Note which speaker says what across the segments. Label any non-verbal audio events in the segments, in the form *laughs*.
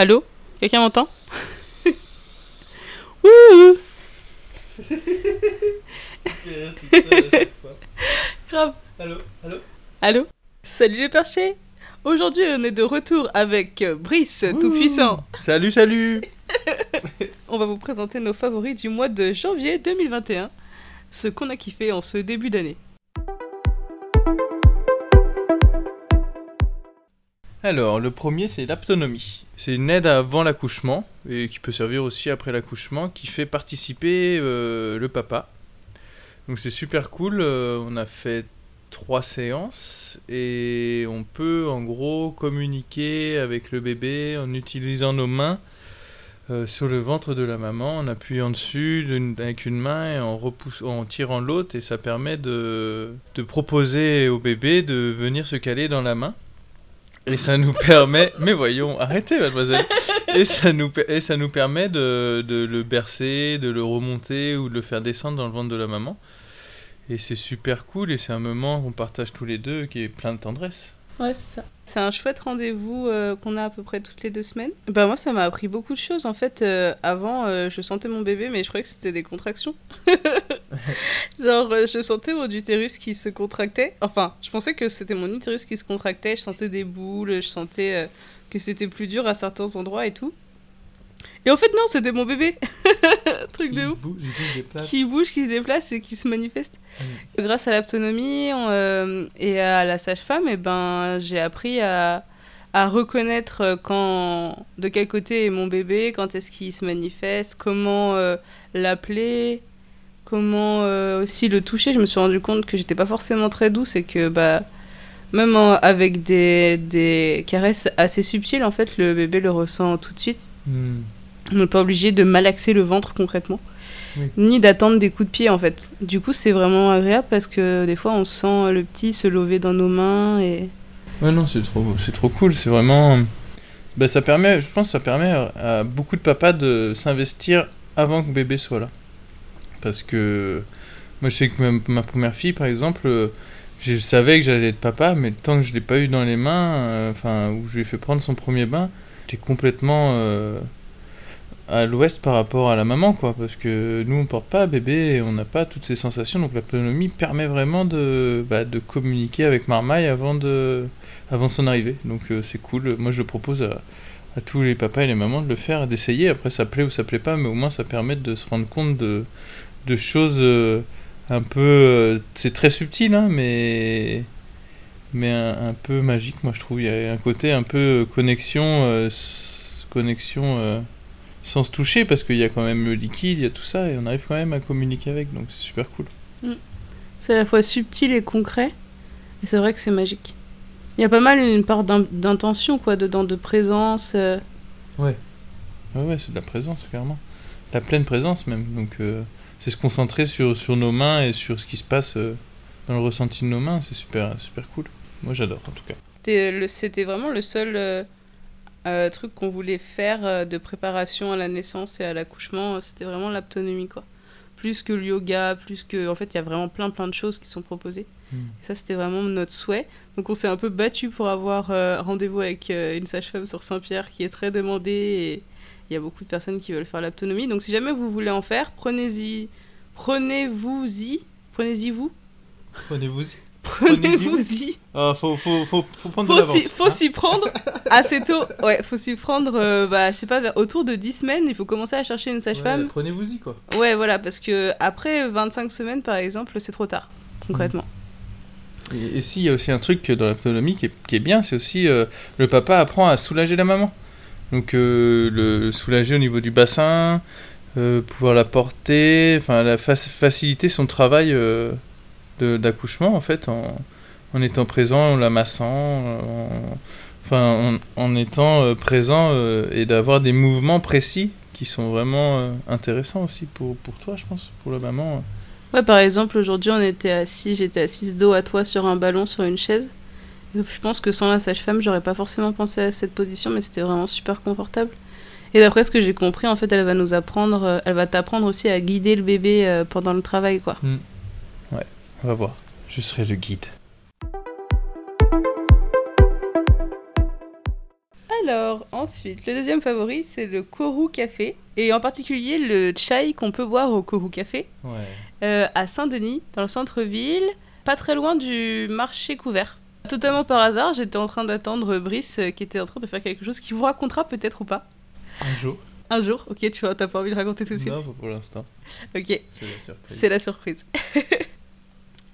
Speaker 1: Allô? Quelqu'un m'entend? *laughs* Wouhou Grave.
Speaker 2: Allô? Allô?
Speaker 1: Allô? Salut les perchés! Aujourd'hui on est de retour avec euh, Brice Tout-Puissant.
Speaker 2: Salut, salut! *laughs*
Speaker 1: On va vous présenter nos favoris du mois de janvier 2021. Ce qu'on a kiffé en ce début d'année.
Speaker 2: Alors, le premier, c'est l'aptonomie. C'est une aide avant l'accouchement, et qui peut servir aussi après l'accouchement, qui fait participer euh, le papa. Donc c'est super cool, euh, on a fait trois séances, et on peut en gros communiquer avec le bébé en utilisant nos mains euh, sur le ventre de la maman, en appuyant dessus avec une main et en, en tirant l'autre, et ça permet de proposer au bébé de venir se caler dans la main. Et ça nous permet, mais voyons, arrêtez mademoiselle. Et ça nous, et ça nous permet de, de le bercer, de le remonter ou de le faire descendre dans le ventre de la maman. Et c'est super cool et c'est un moment qu'on partage tous les deux qui est plein de tendresse.
Speaker 1: Ouais, c'est ça. C'est un chouette rendez-vous euh, qu'on a à peu près toutes les deux semaines. Bah moi, ça m'a appris beaucoup de choses. En fait, euh, avant, euh, je sentais mon bébé, mais je croyais que c'était des contractions. *laughs* Genre, je sentais mon utérus qui se contractait. Enfin, je pensais que c'était mon utérus qui se contractait. Je sentais des boules, je sentais que c'était plus dur à certains endroits et tout. Et en fait, non, c'était mon bébé. *laughs* Truc de ouf qui bouge, qui se déplace et qui se manifeste. Grâce à l'autonomie et à la sage-femme, eh ben, j'ai appris à, à reconnaître euh, quand, de quel côté est mon bébé, quand est-ce qu'il se manifeste, comment euh, l'appeler, comment euh, aussi le toucher. Je me suis rendu compte que j'étais pas forcément très douce et que bah, même en- avec des, des caresses assez subtiles, en fait, le bébé le ressent tout de suite.
Speaker 2: Hmm.
Speaker 1: On n'est pas obligé de malaxer le ventre concrètement,
Speaker 2: Oui.
Speaker 1: ni d'attendre des coups de pied en fait. Du coup, c'est vraiment agréable parce que des fois, on sent le petit se lever dans nos mains et
Speaker 2: Ouais, non, c'est trop, c'est trop cool. C'est vraiment. Bah, ça permet, je pense que ça permet à, beaucoup de papas de s'investir avant que bébé soit là. Parce que moi, je sais que ma, première fille, par exemple, je savais que j'allais être papa, mais tant que je l'ai pas eu dans les mains, euh, enfin, où je lui ai fait prendre son premier bain, j'étais complètement euh, à l'ouest par rapport à la maman, quoi. Parce que nous, on porte pas bébé et on n'a pas toutes ces sensations, donc l'autonomie permet vraiment de, bah, de communiquer avec Marmaille avant de avant son arrivée. Donc euh, c'est cool. Moi je propose à, tous les papas et les mamans de le faire, d'essayer. Après ça plaît ou ça plaît pas, mais au moins ça permet de se rendre compte de, de choses euh, un peu... euh, c'est très subtil, hein, mais, mais un, un peu magique, moi je trouve. Il y a un côté un peu connexion, connexion sans se toucher, parce qu'il y a quand même le liquide, il y a tout ça, et on arrive quand même à communiquer avec, donc c'est super cool.
Speaker 1: c'est à la fois subtil et concret. Et c'est vrai que c'est magique. Il y a pas mal une part d'in- d'intention quoi dedans, de présence. euh.
Speaker 2: Ouais, ouais, c'est de la présence, clairement. La pleine présence, même. Donc, euh, c'est se concentrer sur, sur nos mains et sur ce qui se passe euh, dans le ressenti de nos mains. C'est super, super cool. Moi, j'adore, en tout cas.
Speaker 1: C'était vraiment le seul euh, truc qu'on voulait faire euh, de préparation à la naissance et à l'accouchement. euh, C'était vraiment l'autonomie quoi. Plus que le yoga, plus que. En fait, il y a vraiment plein plein de choses qui sont proposées. Et ça, c'était vraiment notre souhait. Donc, on s'est un peu battu pour avoir euh, rendez-vous avec une sage-femme sur Saint-Pierre qui est très demandée et il y a beaucoup de personnes qui veulent faire l'autonomie. Donc, si jamais vous voulez en faire, prenez-y. Prenez-vous-y. Prenez-y vous.
Speaker 2: Prenez-vous-y.
Speaker 1: Prenez-vous-y.
Speaker 2: Ah, faut, faut, faut, faut prendre de
Speaker 1: Faut
Speaker 2: l'avance.
Speaker 1: s'y faut s'y prendre assez tôt. Ouais, faut s'y prendre, euh, bah, je sais pas, vers- autour de 10 semaines. Il faut commencer à chercher une
Speaker 2: Ouais,
Speaker 1: sage-femme.
Speaker 2: Prenez-vous-y, quoi.
Speaker 1: Ouais, voilà, parce que après 25 semaines, par exemple, c'est trop tard, concrètement.
Speaker 2: Et, et si, il y a aussi un truc dans l'autonomie qui est, qui est bien, c'est aussi euh, le papa apprend à soulager la maman. Donc, euh, le soulager au niveau du bassin, euh, pouvoir la porter, enfin, la fac- faciliter son travail euh, d'accouchement, en fait, en, en étant présent, en l'amassant, en, enfin, en, en étant euh, présent euh, et d'avoir des mouvements précis qui sont vraiment euh, intéressants aussi pour, pour toi, je pense, pour la maman.
Speaker 1: Ouais, par exemple, aujourd'hui, on était assis, j'étais assise dos à toi sur un ballon, sur une chaise. Je pense que sans la sage-femme, j'aurais pas forcément pensé à cette position, mais c'était vraiment super confortable. Et d'après ce que j'ai compris, en fait, elle va nous apprendre, elle va t'apprendre aussi à guider le bébé pendant le travail, quoi.
Speaker 2: On va voir. Je serai le guide.
Speaker 1: Alors, ensuite, le deuxième favori, c'est le Kourou Café. Et en particulier le chai qu'on peut boire au Kourou Café,
Speaker 2: Ouais.
Speaker 1: euh, à Saint-Denis, dans le centre-ville, pas très loin du marché couvert. Totalement par hasard, j'étais en train d'attendre Brice, euh, qui était en train de faire quelque chose qui vous racontera peut-être ou pas.
Speaker 2: Un jour.
Speaker 1: Un jour, ok, tu vois, t'as pas envie de raconter tout de suite.
Speaker 2: Non, pas pour l'instant.
Speaker 1: Ok,
Speaker 2: C'est la surprise.
Speaker 1: c'est la surprise. *laughs*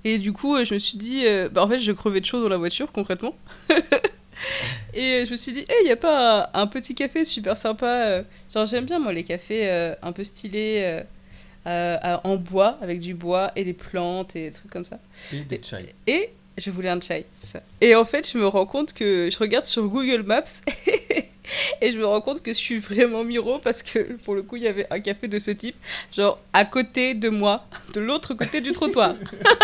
Speaker 1: Et du coup, euh, je me suis dit, euh, bah, en fait, je crevais de chaud dans la voiture, concrètement. *laughs* Et euh, je me suis dit, il n'y a pas un, un petit café super sympa. genre, j'aime bien, moi, les cafés un peu stylés, euh, euh, en bois, avec du bois et des plantes et des trucs comme ça.
Speaker 2: Et des chai.
Speaker 1: Et je voulais un chai, c'est ça. Et en fait, je me rends compte que je regarde sur Google Maps *laughs* *laughs* et je me rends compte que je suis vraiment miro parce que pour le coup, il y avait un café de ce type, genre à côté de moi, *laughs* de l'autre côté du trottoir.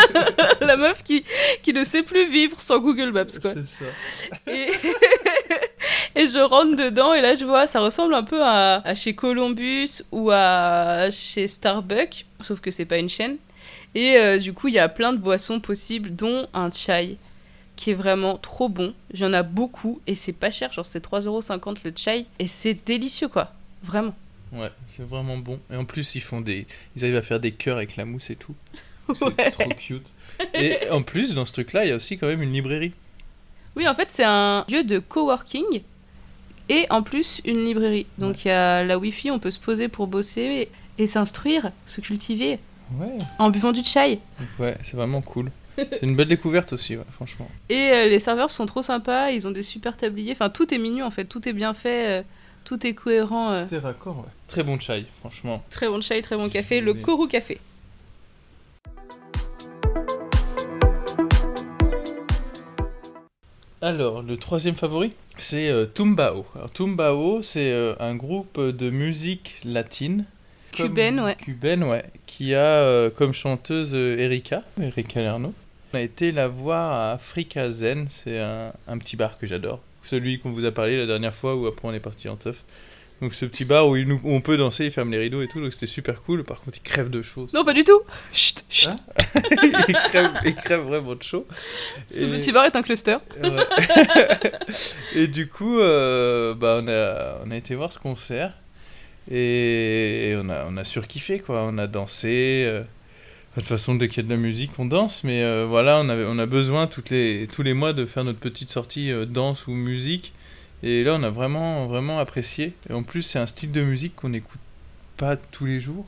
Speaker 1: *laughs* La meuf qui, qui ne sait plus vivre sans Google Maps, quoi.
Speaker 2: C'est ça.
Speaker 1: Et... et je rentre dedans et là, je vois, ça ressemble un peu à, à chez Columbus ou à chez Starbucks, sauf que c'est pas une chaîne. Et euh, du coup, il y a plein de boissons possibles, dont un chai qui est vraiment trop bon. J'en ai beaucoup et c'est pas cher, genre c'est 3,50€ le chai et c'est délicieux quoi, vraiment.
Speaker 2: Ouais, c'est vraiment bon. Et en plus, ils font des, ils arrivent à faire des cœurs avec la mousse et tout. C'est
Speaker 1: Ouais.
Speaker 2: trop cute. Et en plus, dans ce truc-là, il y a aussi quand même une librairie.
Speaker 1: Oui, en fait, c'est un lieu de coworking et en plus une librairie. Donc il y a la wifi, on peut se poser pour bosser et, et s'instruire, se cultiver
Speaker 2: Ouais.
Speaker 1: en buvant du chai.
Speaker 2: Ouais, c'est vraiment cool. *laughs* C'est une belle découverte aussi, ouais, franchement.
Speaker 1: Et euh, les serveurs sont trop sympas, ils ont des super tabliers. Enfin, tout est mignon en fait, tout est bien fait, euh, tout est cohérent. euh.
Speaker 2: C'est raccord, ouais. Très bon chai, franchement.
Speaker 1: Très bon chai, très bon café, le
Speaker 2: Oui.
Speaker 1: Kourou Café.
Speaker 2: Alors, le troisième favori, c'est euh, Tumbao. Alors, Tumbao, c'est euh, un groupe de musique latine.
Speaker 1: Cubaine, ouais.
Speaker 2: Cubaine, ouais. Qui a euh, comme chanteuse euh, Erika, Erika Lerno. On a été la voir à Africa Zen, c'est un, un petit bar que j'adore. Celui qu'on vous a parlé la dernière fois où après on est parti en teuf. Donc ce petit bar où, il nous- où on peut danser, il ferme les rideaux et tout, donc c'était super cool. Par contre, il crève de chaud.
Speaker 1: Non, pas du tout Chut, chut.
Speaker 2: Hein *laughs* il, crève, il crève vraiment de chaud.
Speaker 1: Ce
Speaker 2: Et-
Speaker 1: petit bar est un cluster.
Speaker 2: Ouais. *laughs* et du coup, euh, bah, on, a, on a été voir ce concert et on a, on a surkiffé quoi. On a dansé. euh, De toute façon, dès qu'il y a de la musique, on danse. Mais euh, voilà, on, avait, on a besoin toutes les, tous les mois de faire notre petite sortie euh, danse ou musique. Et là, on a vraiment, vraiment apprécié. Et en plus, c'est un style de musique qu'on n'écoute pas tous les jours.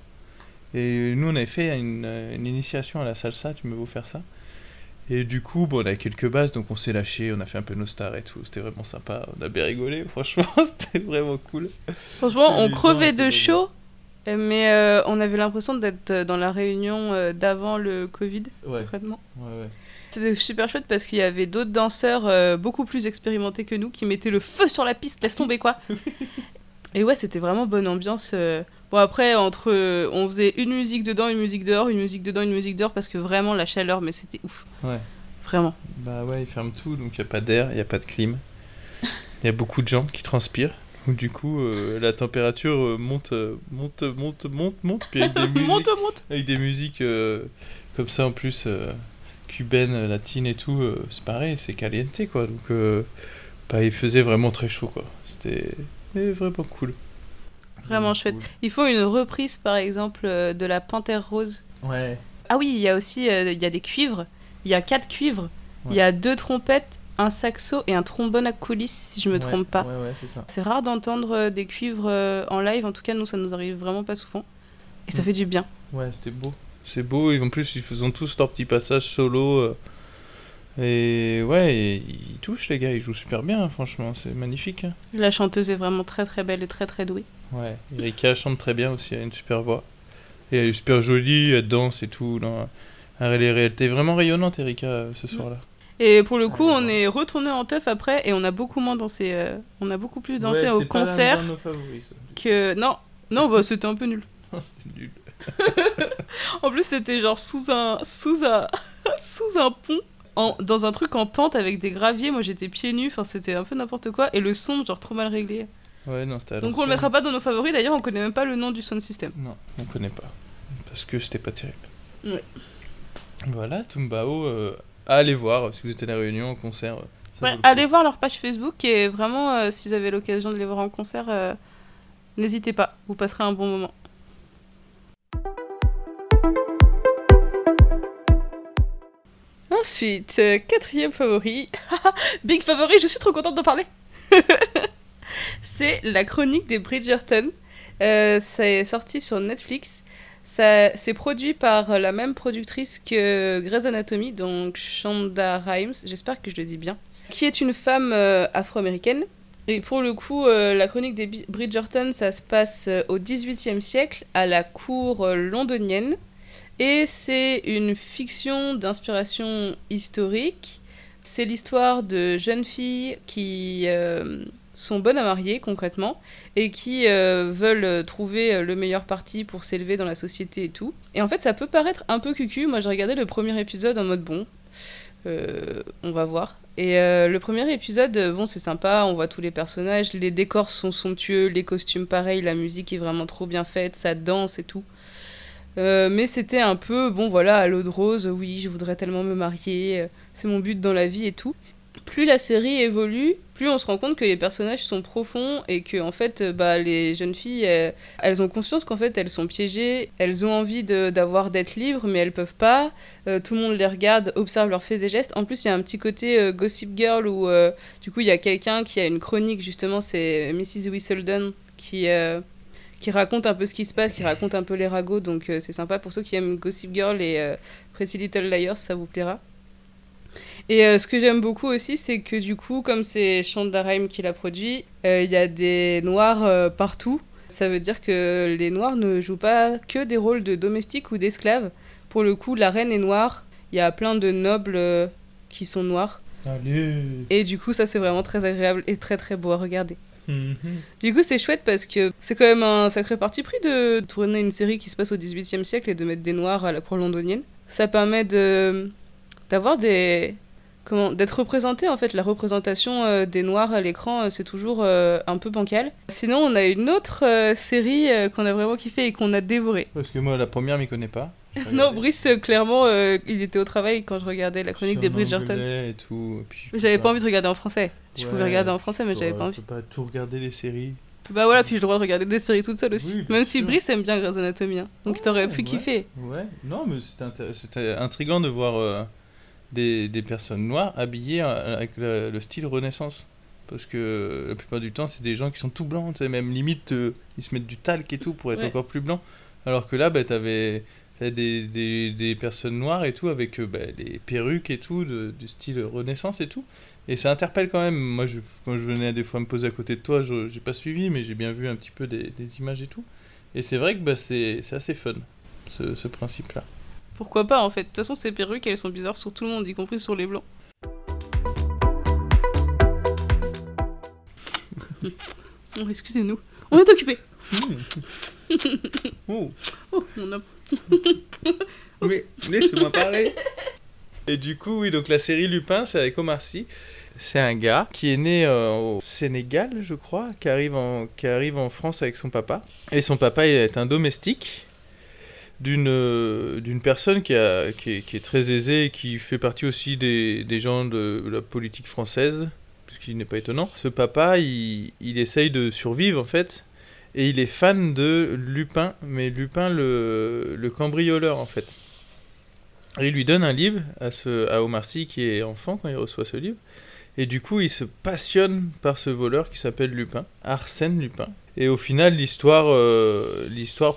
Speaker 2: Et nous, on avait fait une, une initiation à la salsa, tu me veux faire ça. Et du coup, bon, on a quelques bases, donc on s'est lâché, on a fait un peu nos stars et tout. C'était vraiment sympa, on a bien rigolé, *laughs* franchement, c'était vraiment cool.
Speaker 1: Franchement, on crevait de chaud, euh, mais euh, on avait l'impression d'être euh, dans la réunion euh, d'avant le Covid,
Speaker 2: Ouais,
Speaker 1: concrètement.
Speaker 2: ouais, ouais.
Speaker 1: C'était super chouette parce qu'il y avait d'autres danseurs euh, beaucoup plus expérimentés que nous qui mettaient le feu sur la piste, laisse tomber quoi. *laughs* Et ouais, c'était vraiment bonne ambiance. euh. Bon après, entre, euh, on faisait une musique dedans, une musique dehors, une musique dedans, une musique dehors parce que vraiment la chaleur, mais c'était ouf.
Speaker 2: Ouais.
Speaker 1: Vraiment.
Speaker 2: Bah ouais, ils ferment tout, donc il n'y a pas d'air, il n'y a pas de clim. Il y a beaucoup de gens qui transpirent. Donc du coup, euh, la température euh, monte, euh, monte, monte, monte, monte, puis avec des *laughs* musiques,
Speaker 1: monte, monte
Speaker 2: avec des musiques euh, comme ça en plus, euh, cubaines, latines et tout, euh, c'est pareil, c'est caliente quoi. Donc euh, bah, il faisait vraiment très chaud quoi. C'était vraiment cool.
Speaker 1: Vraiment chouette. Il faut une reprise par exemple de la Panthère Rose.
Speaker 2: cool. Ouais.
Speaker 1: Ah oui, il y a aussi euh, il y a des cuivres. Il y a quatre cuivres. Il y a deux trompettes, un saxo et un trombone à coulisses, si je me
Speaker 2: Ouais,
Speaker 1: trompe pas.
Speaker 2: Ouais, ouais, c'est ça.
Speaker 1: C'est rare d'entendre euh, des cuivres euh, en live, en tout cas nous ça nous arrive vraiment pas souvent. Et ça
Speaker 2: Mm.
Speaker 1: fait du bien.
Speaker 2: Ouais, c'était beau. C'est beau, et en plus ils font tous leur petit passage solo. euh, et ouais, et ils touchent les gars, ils jouent super bien, hein, franchement, c'est magnifique. hein.
Speaker 1: La chanteuse est vraiment très très belle et très très douée.
Speaker 2: Ouais, Erika *laughs* chante très bien aussi, elle a une super voix. Et elle est super jolie, elle danse et tout. Non. Elle est, elle était vraiment rayonnante, Erika, ce soir-là.
Speaker 1: Et pour le coup, on est retourné en teuf après et on a beaucoup moins dansé. euh, on a beaucoup plus dansé
Speaker 2: Ouais,
Speaker 1: au
Speaker 2: pas
Speaker 1: concert
Speaker 2: nos favoris,
Speaker 1: que. Non, non, bah c'était un peu nul. *laughs*
Speaker 2: c'est nul. *laughs*
Speaker 1: En plus, c'était genre sous un, sous un, *laughs* sous un pont, en, dans un truc en pente avec des graviers. Moi, j'étais pieds nus. Enfin, c'était un peu n'importe quoi. Et le son, genre trop mal réglé.
Speaker 2: Ouais, non, c'était
Speaker 1: Donc, on le mettra pas dans nos favoris. D'ailleurs, on connaît même pas le nom du sound system.
Speaker 2: Non, on connaît pas. Parce que c'était pas terrible.
Speaker 1: Ouais.
Speaker 2: Voilà, Tumbao, euh, à aller voir si vous êtes à la Réunion au concert. euh,
Speaker 1: Ouais, allez voir leur page Facebook et vraiment, euh, si vous avez l'occasion de les voir en concert, euh, n'hésitez pas. Vous passerez un bon moment. Ensuite, euh, quatrième favori. *laughs* Big favori, je suis trop contente d'en parler. *laughs* c'est la chronique des Bridgerton. Euh, c'est sorti sur Netflix. C'est produit par la même productrice que Grey's Anatomy, donc Shonda Rhimes, j'espère que je le dis bien, qui est une femme euh, afro-américaine. Et pour le coup, euh, la chronique des Bridgerton, ça se passe euh, au XVIIIe siècle, à la cour londonienne. Et c'est une fiction d'inspiration historique. C'est l'histoire de jeunes filles qui sont bonnes à marier concrètement et qui euh, veulent trouver le meilleur parti pour s'élever dans la société et tout. Et en fait, ça peut paraître un peu cucu. Moi, j'ai regardé le premier épisode en mode bon, euh, on va voir. Et euh, le premier épisode, euh, bon, c'est sympa, on voit tous les personnages, les décors sont somptueux, les costumes pareils, la musique est vraiment trop bien faite, ça danse et tout. Euh, mais c'était un peu, bon voilà, à l'eau de rose, oui, je voudrais tellement me marier, euh, c'est mon but dans la vie et tout. Plus la série évolue, plus on se rend compte que les personnages sont profonds et que en fait, euh, bah, les jeunes filles, elles ont conscience qu'en fait elles sont piégées, elles ont envie d'avoir d'être libres, mais elles peuvent pas. Euh, tout le monde les regarde, observe leurs faits et gestes. En plus, il y a un petit côté euh, Gossip Girl où du coup il y a quelqu'un qui a une chronique justement, c'est Mrs. Whistledown qui qui raconte un peu ce qui se passe, qui raconte un peu les ragots, donc c'est sympa pour ceux qui aiment Gossip Girl et Pretty Little Liars, ça vous plaira. Et euh, ce que j'aime beaucoup aussi, c'est que du coup, comme c'est Shonda Rhimes qui l'a produit, euh, il y a des noirs euh, partout. Ça veut dire que les noirs ne jouent pas que des rôles de domestiques ou d'esclaves. Pour le coup, la reine est noire. Il y a plein de nobles qui sont noirs.
Speaker 2: Allez
Speaker 1: Et du coup, ça c'est vraiment très agréable et très très beau à regarder.
Speaker 2: Mhm.
Speaker 1: Du coup, c'est chouette parce que c'est quand même un sacré parti pris de tourner une série qui se passe au XVIIIe siècle et de mettre des noirs à la cour londonienne. Ça permet de d'avoir des comment d'être représenté en fait la représentation euh, des noirs à l'écran euh, c'est toujours euh, un peu bancal. Sinon, on a une autre série qu'on a vraiment kiffé et qu'on a dévoré.
Speaker 2: Parce que moi, la première, m'y connais pas. *laughs*
Speaker 1: Non. Brice clairement il était au travail quand je regardais la chronique
Speaker 2: Sur
Speaker 1: des Bridgerton.
Speaker 2: et tout.
Speaker 1: J'avais pas envie de regarder en français. Je
Speaker 2: Ouais,
Speaker 1: pouvais regarder en français mais
Speaker 2: je
Speaker 1: j'avais pas envie.
Speaker 2: Je peux pas tout regarder les séries.
Speaker 1: Bah voilà, puis j'ai le droit de regarder des séries toute seule aussi.
Speaker 2: Oui,
Speaker 1: Même si
Speaker 2: sûr.
Speaker 1: Brice aime bien Grey's Anatomy. hein. Donc
Speaker 2: Ouais,
Speaker 1: t'aurais pu
Speaker 2: ouais.
Speaker 1: kiffer.
Speaker 2: Ouais, non, mais c'était intriguant de voir des, des personnes noires habillées euh, avec le, le style Renaissance. Parce que la plupart du temps, c'est des gens qui sont tout blancs, tu sais, même limite, euh, ils se mettent du talc et tout pour être
Speaker 1: Ouais.
Speaker 2: encore plus blancs. Alors que là, bah, t'avais des, des, des personnes noires et tout, avec euh, bah, les perruques et tout, de- du style Renaissance et tout. Et ça interpelle quand même. Moi, je, quand je venais des fois me poser à côté de toi, je j'ai pas suivi, mais j'ai bien vu un petit peu des, des images et tout. Et c'est vrai que bah, c'est c'est assez fun, ce, ce principe-là.
Speaker 1: Pourquoi pas en fait De toute façon, ces perruques elles sont bizarres sur tout le monde, y compris sur les blancs. *laughs* Oh, excusez-nous. On est occupé. *laughs*
Speaker 2: Oh,
Speaker 1: Oh, mon homme. *laughs*
Speaker 2: mais laissez-moi parler. Et du coup, oui, donc la série Lupin, c'est avec Omar Sy. C'est un gars qui est né euh, au Sénégal, je crois, qui arrive, en, qui arrive en France avec son papa. Et son papa est un domestique d'une euh, d'une personne qui, est, très aisée et qui fait partie aussi des, gens de la politique française, ce qui n'est pas étonnant. Ce papa, il, il essaye de survivre en fait, et il est fan de Lupin, mais Lupin le, le cambrioleur en fait. Il lui donne un livre à, ce, à Omar qui est enfant quand il reçoit ce livre. Et du coup, il se passionne par ce voleur qui s'appelle Lupin, Arsène Lupin. Et au final, l'histoire euh,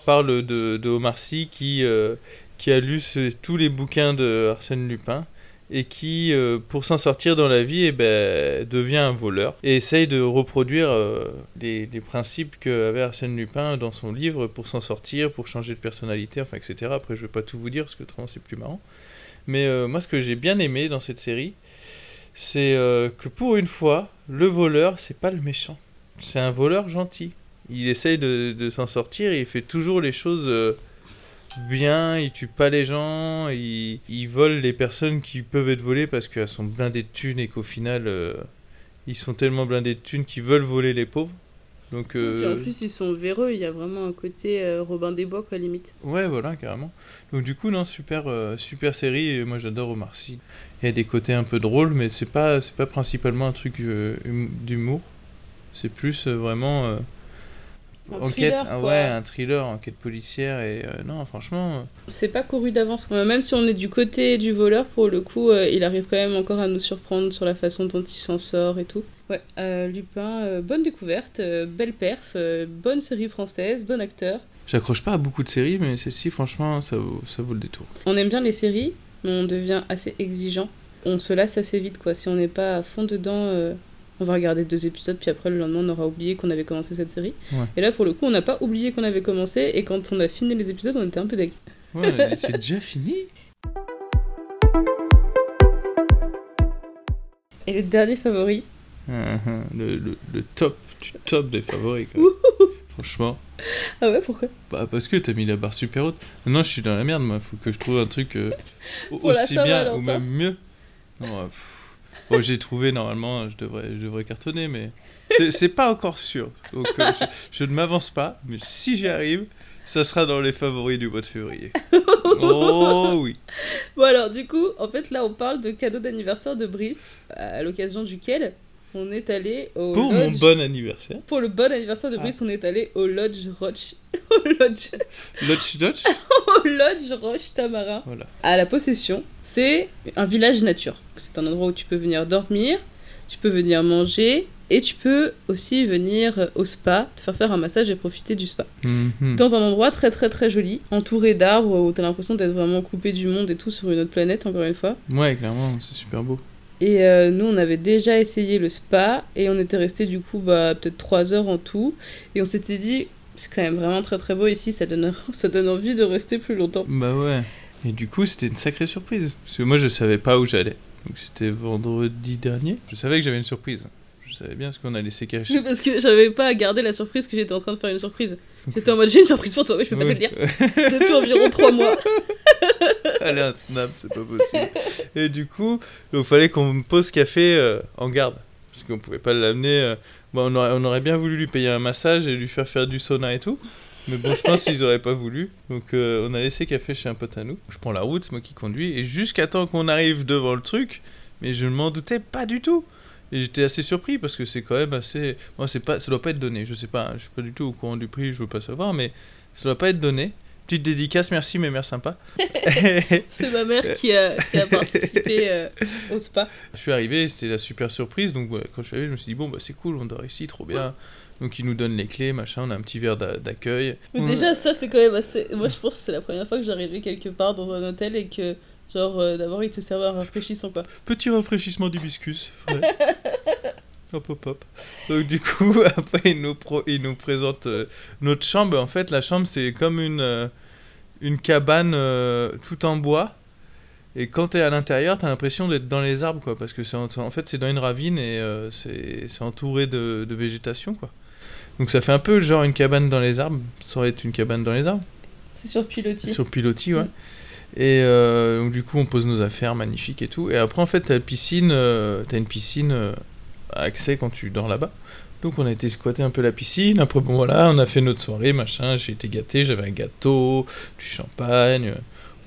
Speaker 2: parle de, de Omar Sy qui, euh, qui a lu tous les bouquins de Arsène Lupin et qui, euh, pour s'en sortir dans la vie, eh ben, devient un voleur et essaye de reproduire euh, les, principes qu'avait Arsène Lupin dans son livre pour s'en sortir, pour changer de personnalité, enfin, etc. Après, je vais pas tout vous dire parce que autrement c'est plus marrant. Mais moi, ce que j'ai bien aimé dans cette série, c'est euh, que pour une fois, le voleur, c'est pas le méchant. C'est un voleur gentil. Il essaye de, s'en sortir il fait toujours les choses euh, bien. Il tue pas les gens. Il, il vole les personnes qui peuvent être volées parce qu'elles sont blindées de thunes et qu'au final, euh, ils sont tellement blindés de thunes qu'ils veulent voler les pauvres. Donc,
Speaker 1: Puis
Speaker 2: euh,
Speaker 1: en plus, ils sont véreux, il y a vraiment un côté euh, Robin des Bois, quoi, limite.
Speaker 2: Ouais, voilà, carrément. Donc du coup, non, super, euh, super série. Et moi, j'adore Omar Sy. Il y a des côtés un peu drôles, mais c'est pas, c'est pas principalement un truc euh, hum- d'humour. C'est plus euh, vraiment euh,
Speaker 1: Un
Speaker 2: enquête.
Speaker 1: thriller,
Speaker 2: ah ouais, un thriller, enquête policière. Et euh, non, franchement, euh,
Speaker 1: C'est pas couru d'avance. Même si on est du côté du voleur, pour le coup, euh, il arrive quand même encore à nous surprendre sur la façon dont il s'en sort et tout. Ouais, Lupin, bonne découverte, belle perf, bonne série française, bon acteur.
Speaker 2: j'accroche pas à beaucoup de séries, mais celle-ci, franchement, ça vaut, ça vaut le détour.
Speaker 1: On aime bien les séries, mais on devient assez exigeant. On se lasse assez vite, quoi. Si on n'est pas à fond dedans, on va regarder deux épisodes, puis après le lendemain, on aura oublié qu'on avait commencé cette série.
Speaker 2: Ouais.
Speaker 1: Et là, pour le coup, on n'a pas oublié qu'on avait commencé, et quand on a fini les épisodes, on était un peu deg.
Speaker 2: Ouais, *laughs* c'est déjà fini.
Speaker 1: Et le dernier favori,
Speaker 2: Hum, hum, le, le- le top du top des favoris, quoi. Franchement.
Speaker 1: ah ouais, pourquoi?
Speaker 2: Bah parce que t'as mis la barre super haute. Maintenant je suis dans la merde, moi. Faut que je trouve un truc euh, *laughs* aussi bien ou même mieux. Non, pff. Bon, j'ai trouvé normalement, je devrais, je devrais cartonner, mais c'est- pas encore sûr. Donc euh, je, je ne m'avance pas, mais si j'y arrive, ça sera dans les favoris du mois de février. oh oui.
Speaker 1: Bon alors du coup, en fait là on parle de cadeau d'anniversaire de Brice, à l'occasion duquel on est allé au
Speaker 2: Pour mon bon anniversaire,
Speaker 1: Pour le bon anniversaire de
Speaker 2: Ah.
Speaker 1: Brice, on est allé au lodge Roche... *laughs* au lodge...
Speaker 2: Lodge Dodge. *laughs*
Speaker 1: au lodge Roche Tamarin,
Speaker 2: Voilà.
Speaker 1: à la possession. C'est un village nature. C'est un endroit où tu peux venir dormir, tu peux venir manger, et tu peux aussi venir euh, au spa, te faire faire un massage et profiter du spa.
Speaker 2: Mhm.
Speaker 1: Dans un endroit très très très joli, entouré d'arbres, où t'as l'impression d'être vraiment coupé du monde et tout sur une autre planète, encore une fois.
Speaker 2: Ouais, clairement, c'est super beau.
Speaker 1: Et euh, nous, on avait déjà essayé le spa et on était resté du coup bah, peut-être 3 heures en tout. Et on s'était dit, c'est quand même vraiment très très beau ici, ça donne, *laughs* ça donne envie de rester plus longtemps.
Speaker 2: Bah ouais. Et du coup, c'était une sacrée surprise. Parce que moi, je savais pas où j'allais. Donc c'était vendredi dernier. Je savais que j'avais une surprise. Je savais bien ce qu'on a laissé cacher.
Speaker 1: Mais parce que j'avais pas à garder la surprise que j'étais en train de faire une surprise. *laughs* J'étais en mode, j'ai une surprise pour toi, mais je peux pas te le dire. *laughs* Depuis environ 3 mois.
Speaker 2: Elle est intenable, c'est pas possible. Et du coup, il fallait qu'on me pose café euh, en garde. Parce qu'on pouvait pas l'amener. euh, Bon, on, aurait, on aurait bien voulu lui payer un massage et lui faire faire du sauna et tout. Mais bon, je pense qu'ils auraient pas voulu. Donc, euh, on a laissé café chez un pote à nous. Je prends la route, c'est moi qui conduis. Et jusqu'à temps qu'on arrive devant le truc, mais je ne m'en doutais pas du tout. Et j'étais assez surpris parce que c'est quand même assez. Moi, c'est pas, ça doit pas être donné. Je sais pas, hein, je suis pas du tout au courant du prix, je veux pas savoir, mais ça doit pas être donné. Petite dédicace, merci, mais mère sympa. *laughs*
Speaker 1: C'est ma mère qui a, qui a participé *laughs* euh, au spa.
Speaker 2: Je suis arrivé, c'était la super surprise. Donc ouais, quand je suis arrivé, je me suis dit bon bah c'est cool, on dort ici, trop bien. Donc ils nous donnent les clés, machin, on a un petit verre d'a- d'accueil.
Speaker 1: Mais
Speaker 2: On-
Speaker 1: déjà, ça, c'est quand même assez. Moi, je pense que c'est la première fois que j'arrivais quelque part dans un hôtel et que, genre, euh, d'abord, ils te servent un rafraîchissant, quoi.
Speaker 2: Petit rafraîchissement d'hibiscus. frais. *laughs* hop hop hop. Donc du coup *laughs* après ils nous, pro- ils nous présentent euh, notre chambre. En fait la chambre c'est comme une, euh, une cabane euh, tout en bois. Et quand t'es à l'intérieur, t'as l'impression d'être dans les arbres, quoi, parce que c'est en, en fait c'est dans une ravine et euh, c'est c'est entouré de, de végétation, quoi. Donc ça fait un peu genre une cabane dans les arbres, sans être une cabane dans les arbres,
Speaker 1: C'est sur pilotis.
Speaker 2: sur pilotis, ouais.
Speaker 1: Mm.
Speaker 2: Et euh, donc du coup on pose nos affaires, magnifique et tout. Et après en fait t'as une piscine, euh, t'as une piscine euh, à accès quand tu dors là-bas. Donc on a été squatter un peu la piscine. Après bon voilà, on a fait notre soirée, machin. J'ai été gâté, j'avais un gâteau, du champagne.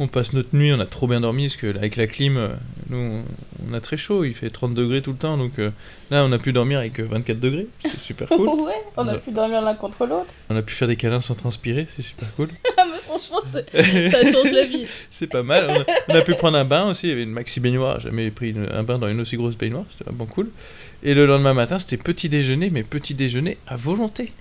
Speaker 2: On passe notre nuit, on a trop bien dormi parce que là, avec la clim, euh, nous on, on a très chaud, il fait 30 degrés tout le temps. Donc euh, là on a pu dormir avec euh, 24 degrés, c'était super *laughs* cool.
Speaker 1: ouais, on a
Speaker 2: Ouais.
Speaker 1: pu dormir l'un contre l'autre.
Speaker 2: On a pu faire des câlins sans transpirer, c'est super cool. *laughs*
Speaker 1: Ah, mais franchement, c'est- ça change la vie. *laughs*
Speaker 2: C'est pas mal. On a, on a pu prendre un bain aussi. Il y avait une maxi baignoire. Jamais pris une- un bain dans une aussi grosse baignoire. C'était vraiment cool. Et le lendemain matin, c'était petit déjeuner, mais petit déjeuner à volonté.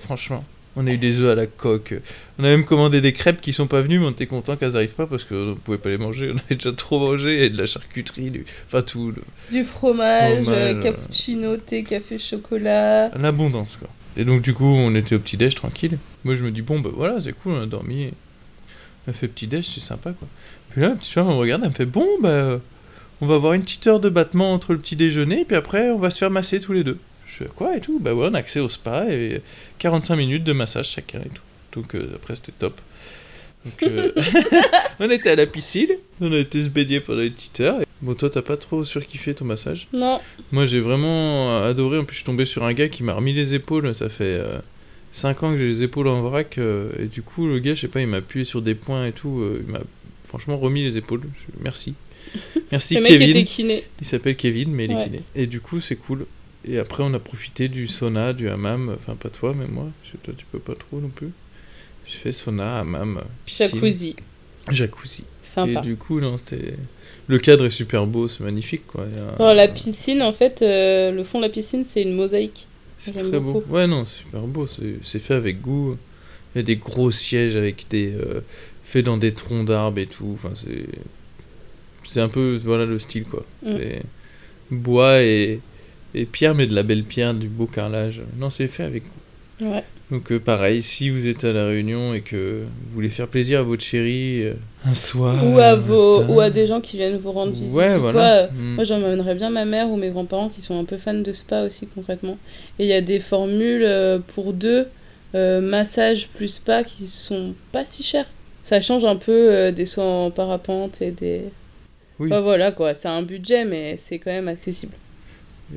Speaker 2: Franchement. On a eu des œufs à la coque. On a même commandé des crêpes qui sont pas venues, mais on était content qu'elles arrivent pas parce qu'on pouvait pas les manger. On avait déjà trop mangé et de la charcuterie, du... enfin tout. le-
Speaker 1: Du fromage,
Speaker 2: Fromage,
Speaker 1: euh, cappuccino, thé, café, chocolat.
Speaker 2: L'abondance quoi. Et donc du coup, on était au petit déj tranquille. Moi, je me dis bon bah voilà, c'est cool, on a dormi. On a fait petit déj, c'est sympa quoi. Puis là, la petite femme elle me regarde, elle me fait bon bah euh, on va avoir une petite heure de battement entre le petit déjeuner, puis après on va se faire masser tous les deux. Je fais quoi et tout? Bah ouais, on a accès au spa et 45 minutes de massage chacun et tout. Donc euh, après c'était top. Donc, euh, *laughs* on était à la piscine, on a été se baigner pendant une petite heure. Bon toi t'as pas trop surkiffé ton massage?
Speaker 1: Non,
Speaker 2: moi j'ai vraiment adoré, en plus je suis tombé sur un gars qui m'a remis les épaules, ça fait 5 ans que j'ai les épaules en vrac, euh, et du coup le gars je sais pas, il m'a appuyé sur des points et tout, euh, il m'a franchement remis les épaules, merci. *laughs* Merci
Speaker 1: le mec
Speaker 2: Kevin,
Speaker 1: était kiné.
Speaker 2: il s'appelle Kevin mais il est kiné. Et du coup c'est cool. Et après on a profité du sauna, du hammam, enfin pas toi mais moi, toi tu peux pas trop non plus. J'ai fait sauna, hammam, piscine,
Speaker 1: Jacuzzi.
Speaker 2: jacuzzi.
Speaker 1: Sympa.
Speaker 2: Et du coup non c'était... Le cadre est super beau, c'est magnifique quoi. A-
Speaker 1: Alors, la piscine, en fait, euh, le fond de la piscine, c'est une mosaïque.
Speaker 2: C'est très
Speaker 1: beaucoup.
Speaker 2: beau. Ouais, non, c'est super beau. C'est c'est fait avec goût. Il y a des gros sièges avec des. euh, faits dans des troncs d'arbres et tout. Enfin, c'est. C'est un peu. Voilà le style, quoi.
Speaker 1: Mm.
Speaker 2: C'est bois et, et pierre, mais de la belle pierre, du beau carrelage. Non, c'est fait avec goût.
Speaker 1: Ouais.
Speaker 2: Donc, euh, pareil, si vous êtes à La Réunion et que vous voulez faire plaisir à votre chérie euh, un soir.
Speaker 1: Ou à, vos,
Speaker 2: matin.
Speaker 1: ou à des gens qui viennent vous rendre visite.
Speaker 2: Ouais,
Speaker 1: ou
Speaker 2: voilà.
Speaker 1: quoi, euh,
Speaker 2: Mm.
Speaker 1: Moi, j'emmènerais bien ma mère ou mes grands-parents qui sont un peu fans de spa aussi, concrètement. Et il y a des formules pour deux, euh, massage plus spa, qui sont pas si chères. Ça change un peu des soins en parapente et des.
Speaker 2: Oui.
Speaker 1: Enfin, voilà quoi, c'est un budget, mais c'est quand même accessible.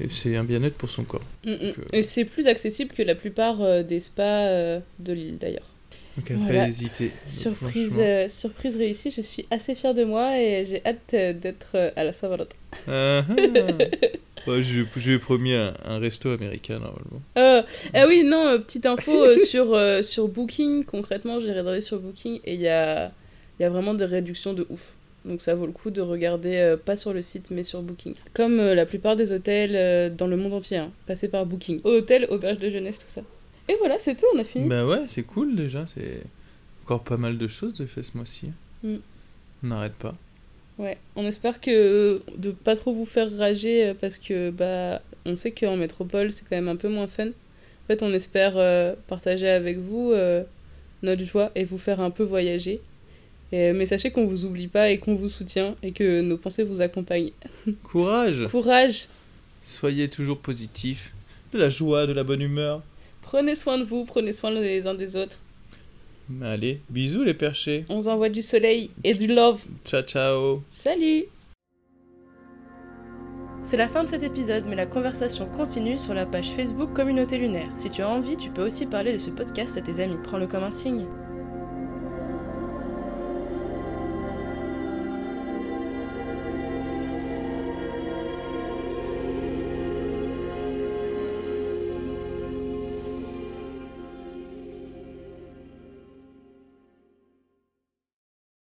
Speaker 2: Et c'est un bien-être pour son corps.
Speaker 1: Mm, mm.
Speaker 2: euh,
Speaker 1: Et c'est plus accessible que la plupart euh, des spas euh, de l'île d'ailleurs.
Speaker 2: Donc, après,
Speaker 1: Voilà.
Speaker 2: hésiter.
Speaker 1: Surprise, euh, surprise réussie, je suis assez fière de moi et j'ai hâte euh, d'être euh, à la Saint-Valentin.
Speaker 2: Ah, ah. *laughs* Ouais, je, je lui ai promis un, un resto américain normalement.
Speaker 1: Euh, ah oui, non, euh, petite info euh, *laughs* sur, euh, sur Booking. Concrètement, j'ai réservé sur Booking et il y a, il y a vraiment des réductions de ouf. Donc ça vaut le coup de regarder, euh, pas sur le site, mais sur Booking. Comme euh, la plupart des hôtels euh, dans le monde entier, hein, passés par Booking. Hôtel, auberge de jeunesse, tout ça. Et voilà, c'est tout, on a fini.
Speaker 2: Bah ouais, c'est cool déjà. C'est encore pas mal de choses de fait ce mois-ci.
Speaker 1: Mm.
Speaker 2: On n'arrête pas.
Speaker 1: Ouais, on espère que de pas trop vous faire rager parce que bah on sait qu'en métropole c'est quand même un peu moins fun. En fait, on espère partager avec vous notre joie et vous faire un peu voyager. Et, mais sachez qu'on vous oublie pas et qu'on vous soutient et que nos pensées vous accompagnent. *laughs*
Speaker 2: Courage
Speaker 1: Courage,
Speaker 2: Soyez toujours positifs. De la joie, de la bonne humeur.
Speaker 1: prenez soin de vous, prenez soin les uns des autres.
Speaker 2: Allez, bisous les perchés.
Speaker 1: On vous envoie du soleil et du love.
Speaker 2: Ciao ciao
Speaker 1: Salut C'est la fin de cet épisode, mais la conversation continue sur la page Facebook Communauté Lunaire. Si tu as envie, tu peux aussi parler de ce podcast à tes amis. Prends-le comme un signe.